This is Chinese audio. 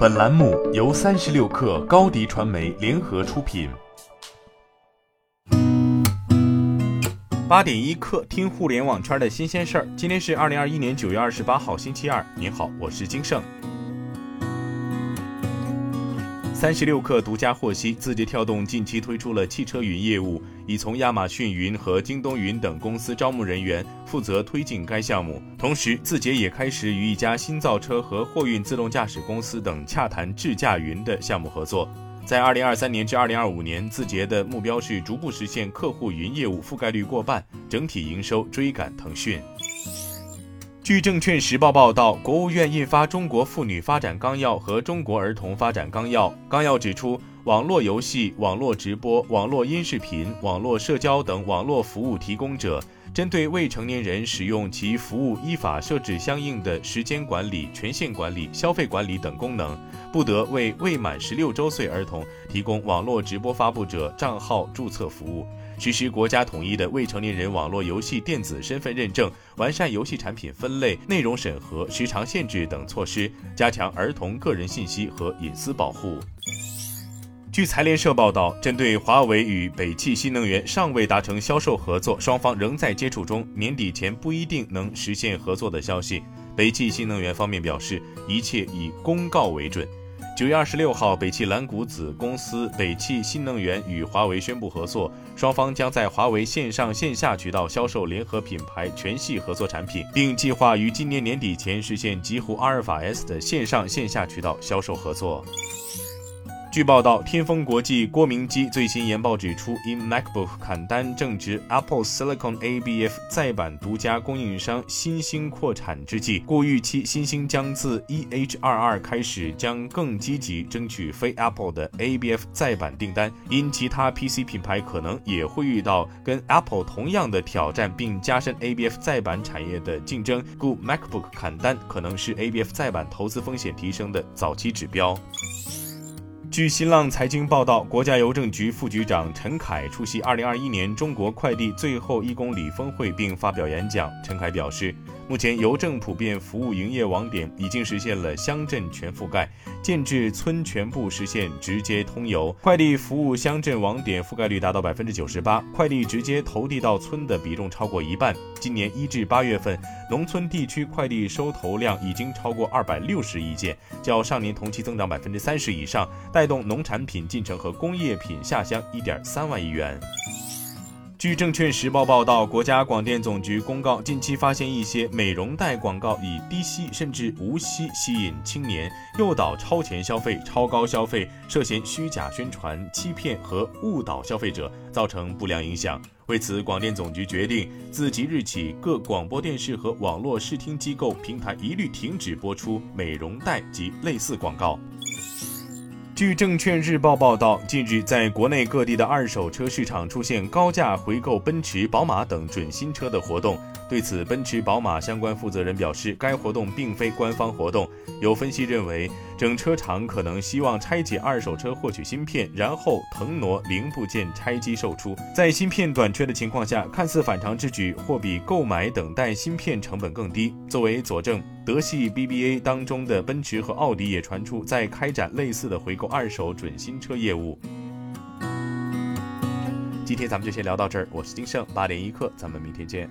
本栏目由三十六氪高低传媒联合出品。八点一刻，听互联网圈的新鲜事儿。今天是二零二一年九月二十八号，星期二。您好，我是金盛。三十六氪独家获悉，字节跳动近期推出了汽车云业务，已从亚马逊云和京东云等公司招募人员，负责推进该项目。同时，字节也开始与一家新造车和货运自动驾驶公司等洽谈智驾云的项目合作。在二零二三年至二零二五年，字节的目标是逐步实现客户云业务覆盖率过半，整体营收追赶腾讯。据证券时报报道，国务院印发《中国妇女发展纲要》和《中国儿童发展纲要》。纲要指出，网络游戏、网络直播、网络音视频、网络社交等网络服务提供者，针对未成年人使用其服务，依法设置相应的时间管理、权限管理、消费管理等功能，不得为未满十六周岁儿童提供网络直播发布者账号注册服务。实施国家统一的未成年人网络游戏电子身份认证，完善游戏产品分类、内容审核、时长限制等措施，加强儿童个人信息和隐私保护。据财联社报道，针对华为与北汽新能源尚未达成销售合作，双方仍在接触中，年底前不一定能实现合作的消息，北汽新能源方面表示，一切以公告为准。九月二十六号，北汽蓝谷子公司北汽新能源与华为宣布合作，双方将在华为线上线下渠道销售联合品牌全系合作产品，并计划于今年年底前实现极狐阿尔法 S 的线上线下渠道销售合作。据报道，天风国际郭明基最新研报指出，因 MacBook 砍单正值 Apple Silicon ABF 再版独家供应商新兴扩产之际，故预期新兴将自 EH22 开始将更积极争取非 Apple 的 ABF 再版订单。因其他 PC 品牌可能也会遇到跟 Apple 同样的挑战，并加深 ABF 再版产业的竞争，故 MacBook 砍单可能是 ABF 再版投资风险提升的早期指标。据新浪财经报道，国家邮政局副局长陈凯出席2021年中国快递最后一公里峰会并发表演讲。陈凯表示。目前，邮政普遍服务营业网点已经实现了乡镇全覆盖，建制村全部实现直接通邮。快递服务乡镇网点覆盖率达到百分之九十八，快递直接投递到村的比重超过一半。今年一至八月份，农村地区快递收投量已经超过二百六十亿件，较上年同期增长百分之三十以上，带动农产品进城和工业品下乡一点三万亿元。据证券时报报道，国家广电总局公告，近期发现一些美容贷广告以低息甚至无息吸引青年，诱导超前消费、超高消费，涉嫌虚假宣传、欺骗和误导消费者，造成不良影响。为此，广电总局决定，自即日起，各广播电视和网络视听机构平台一律停止播出美容贷及类似广告。据证券日报报道，近日在国内各地的二手车市场出现高价回购奔驰、宝马等准新车的活动。对此，奔驰、宝马相关负责人表示，该活动并非官方活动。有分析认为，整车厂可能希望拆解二手车获取芯片，然后腾挪零部件拆机售出。在芯片短缺的情况下，看似反常之举，或比购买等待芯片成本更低。作为佐证，德系 BBA 当中的奔驰和奥迪也传出在开展类似的回购二手准新车业务。今天咱们就先聊到这儿，我是金盛八点一刻，咱们明天见。